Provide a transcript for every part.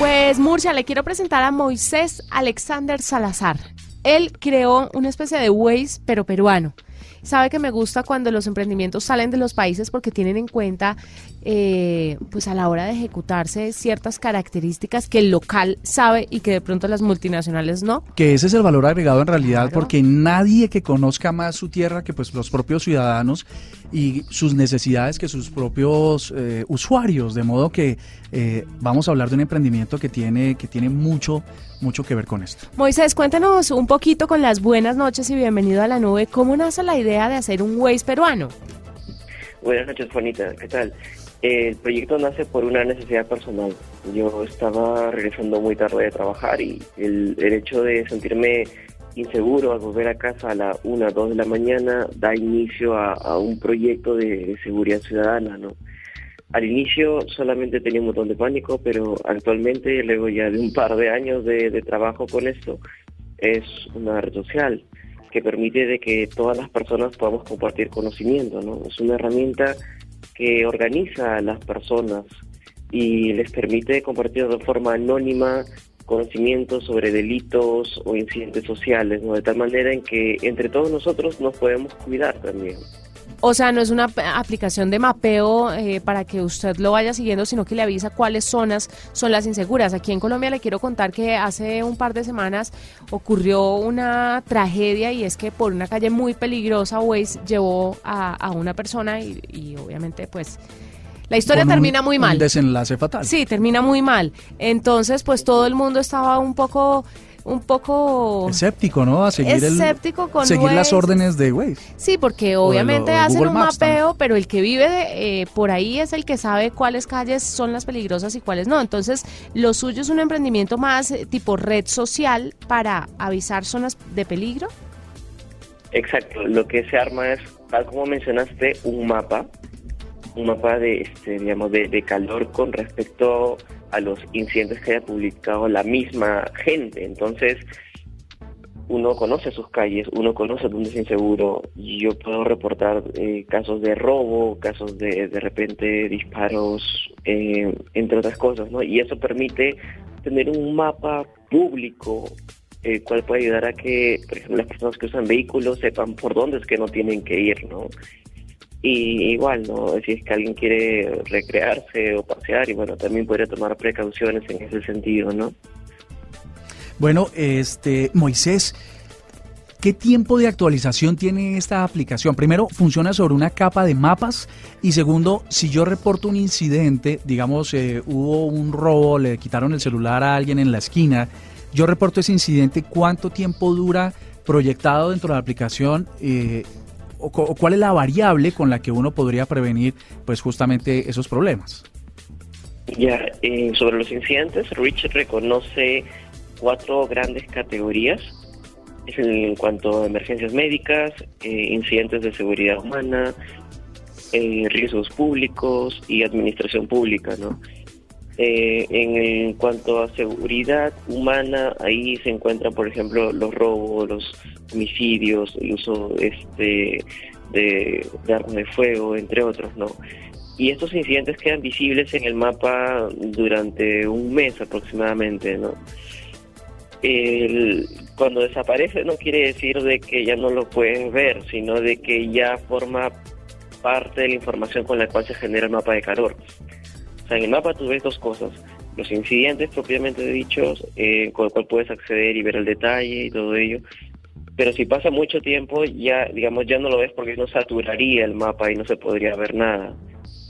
Pues Murcia, le quiero presentar a Moisés Alexander Salazar. Él creó una especie de Waze, pero peruano. Sabe que me gusta cuando los emprendimientos salen de los países porque tienen en cuenta, eh, pues a la hora de ejecutarse, ciertas características que el local sabe y que de pronto las multinacionales no. Que ese es el valor agregado en realidad, porque nadie que conozca más su tierra que pues los propios ciudadanos y sus necesidades que sus propios eh, usuarios, de modo que eh, vamos a hablar de un emprendimiento que tiene, que tiene mucho, mucho que ver con esto. Moisés, cuéntanos un poquito con las buenas noches y bienvenido a la nube. ¿Cómo nace la idea de hacer un Waze peruano? Buenas noches, Juanita. ¿Qué tal? El proyecto nace por una necesidad personal. Yo estaba regresando muy tarde de trabajar y el, el hecho de sentirme inseguro al volver a casa a la 1, 2 de la mañana da inicio a, un proyecto de, seguridad ciudadana, ¿no? Al inicio solamente tenía un montón de pánico, pero actualmente, luego ya de un par de años de, trabajo con esto, es una red social que permite de que todas las personas podamos compartir conocimiento, ¿no? Es una herramienta que organiza a las personas y les permite compartir de forma anónima conocimientos sobre delitos o incidentes sociales, ¿no? de tal manera en que entre todos nosotros nos podemos cuidar también. O sea, no es una aplicación de mapeo eh, para que usted lo vaya siguiendo, sino que le avisa cuáles zonas son las inseguras. Aquí en Colombia le quiero contar que hace un par de semanas ocurrió una tragedia y es que por una calle muy peligrosa Waze llevó a, una persona y, y obviamente pues la historia termina muy mal. Un desenlace fatal. Sí, termina muy mal. Entonces, pues todo el mundo estaba un poco un poco escéptico, ¿no? A seguir escéptico con seguir las órdenes de Waze. Sí, porque obviamente hacen un mapeo, pero el que vive eh, por ahí es el que sabe cuáles calles son las peligrosas y cuáles no. Entonces, lo suyo es un emprendimiento más eh, tipo red social para avisar zonas de peligro. Exacto, lo que se arma es, tal como mencionaste, un mapa un mapa de, este, digamos, de, calor con respecto a los incidentes que haya publicado la misma gente. Entonces, uno conoce sus calles, uno conoce dónde es inseguro. Y yo puedo reportar eh, casos de robo, casos de de repente disparos, eh, entre otras cosas, ¿no? Y eso permite tener un mapa público el cual puede ayudar a que, por ejemplo, las personas que usan vehículos sepan por dónde es que no tienen que ir, ¿no? Y igual, ¿no? Si es que alguien quiere recrearse o pasear, y bueno, también podría tomar precauciones en ese sentido, ¿no? Bueno, este, Moisés, ¿qué tiempo de actualización tiene esta aplicación? Primero, funciona sobre una capa de mapas y segundo, si yo reporto un incidente, digamos, eh, hubo un robo, le quitaron el celular a alguien en la esquina, yo reporto ese incidente, ¿cuánto tiempo dura proyectado dentro de la aplicación eh, o, cuál es la variable con la que uno podría prevenir pues justamente esos problemas? Ya, eh, sobre los incidentes, Rich reconoce cuatro grandes categorías en cuanto a emergencias médicas, eh, incidentes de seguridad humana, eh, riesgos públicos y administración pública, ¿no? Eh, en, cuanto a seguridad humana, ahí se encuentran, por ejemplo, los robos, los homicidios, el uso este, de, armas de fuego, entre otros, ¿no? Y estos incidentes quedan visibles en el mapa durante un mes aproximadamente, ¿no? cuando desaparece no quiere decir de que ya no lo puedes ver, sino de que ya forma parte de la información con la cual se genera el mapa de calor en el mapa tú ves dos cosas, los incidentes propiamente dichos, eh, con el cual puedes acceder y ver el detalle y todo ello, pero si pasa mucho tiempo ya, digamos, ya no lo ves porque no saturaría el mapa y no se podría ver nada.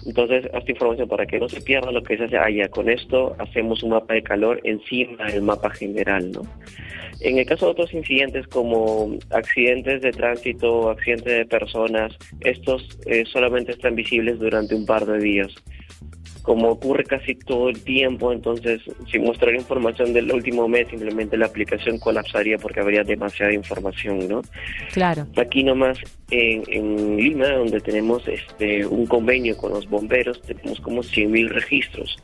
Entonces, esta información para que no se pierda lo que se hace allá. Con esto hacemos un mapa de calor encima del mapa general, ¿no? En el caso de otros incidentes como accidentes de tránsito, accidentes de personas, estos eh, solamente están visibles durante un par de días como ocurre casi todo el tiempo, entonces si mostrara información del último mes, simplemente la aplicación colapsaría porque habría demasiada información, ¿no? Claro. Aquí nomás en, en Lima, donde tenemos este un convenio con los bomberos, tenemos como 100.000 registros.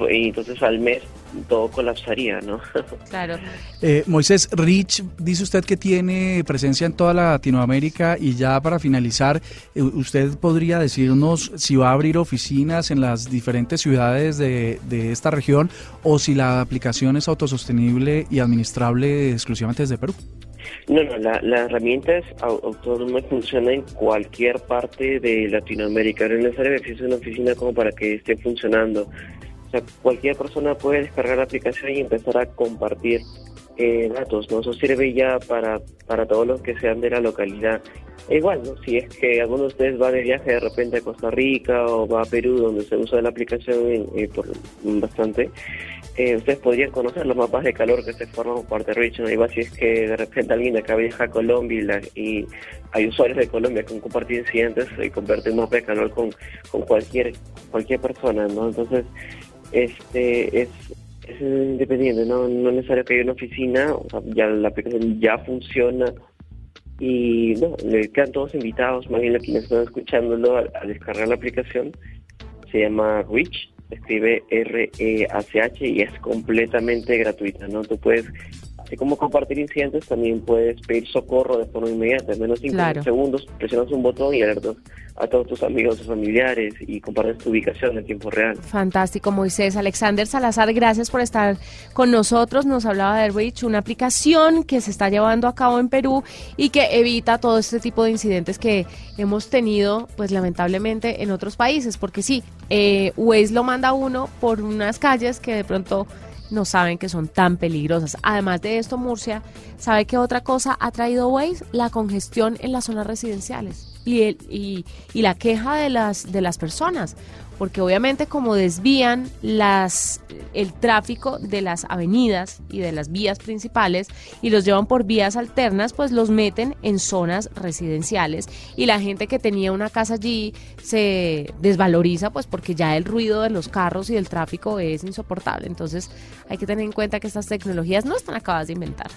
Pues, y entonces al mes todo colapsaría, ¿no? Claro. Eh, Moisés, Rich, dice usted que tiene presencia en toda Latinoamérica y ya para finalizar, eh, ¿usted podría decirnos si va a abrir oficinas en las diferentes ciudades de, de esta región o si la aplicación es autosostenible y administrable exclusivamente desde Perú? No, no, la, la herramienta es autónoma y funciona en cualquier parte de Latinoamérica. No es necesario que exista una oficina como para que esté funcionando. O sea, cualquier persona puede descargar la aplicación y empezar a compartir eh, datos, ¿no? Eso sirve ya para, para todos los que sean de la localidad. E igual, ¿no? Si es que alguno de ustedes va de viaje de repente a Costa Rica o va a Perú, donde se usa la aplicación eh, por bastante, eh, ustedes podrían conocer los mapas de calor que se forman por de Rich, Igual si es que de repente alguien acá viaja a Colombia y, hay usuarios de Colombia que han compartido incidentes y comparten un mapa de calor con, con cualquier cualquier persona, ¿no? Entonces, este es, es independiente, ¿no? no es necesario que haya una oficina, o sea, ya la aplicación ya funciona y no, le quedan todos invitados, más bien a quienes están escuchándolo a, descargar la aplicación, se llama Reach, escribe R-E-A-C-H y es completamente gratuita, ¿no? Tú puedes Así como compartir incidentes, también puedes pedir socorro de forma inmediata. En menos de 5 segundos presionas un botón y alertas a todos tus amigos, tus familiares y compartes tu ubicación en tiempo real. Fantástico, Moisés. Alexander Salazar, gracias por estar con nosotros. Nos hablaba de Airwitch, una aplicación que se está llevando a cabo en Perú y que evita todo este tipo de incidentes que hemos tenido, pues lamentablemente, en otros países. Porque sí, eh, Waze lo manda uno por unas calles que de pronto no saben que son tan peligrosas. Además de esto, Murcia, ¿sabe qué otra cosa ha traído Waze? La congestión en las zonas residenciales y, el, y, y la queja de las, de las personas porque obviamente como desvían las el tráfico de las avenidas y de las vías principales y los llevan por vías alternas, pues los meten en zonas residenciales y la gente que tenía una casa allí se desvaloriza pues porque ya el ruido de los carros y del tráfico es insoportable. Entonces hay que tener en cuenta que estas tecnologías no están acabadas de inventar.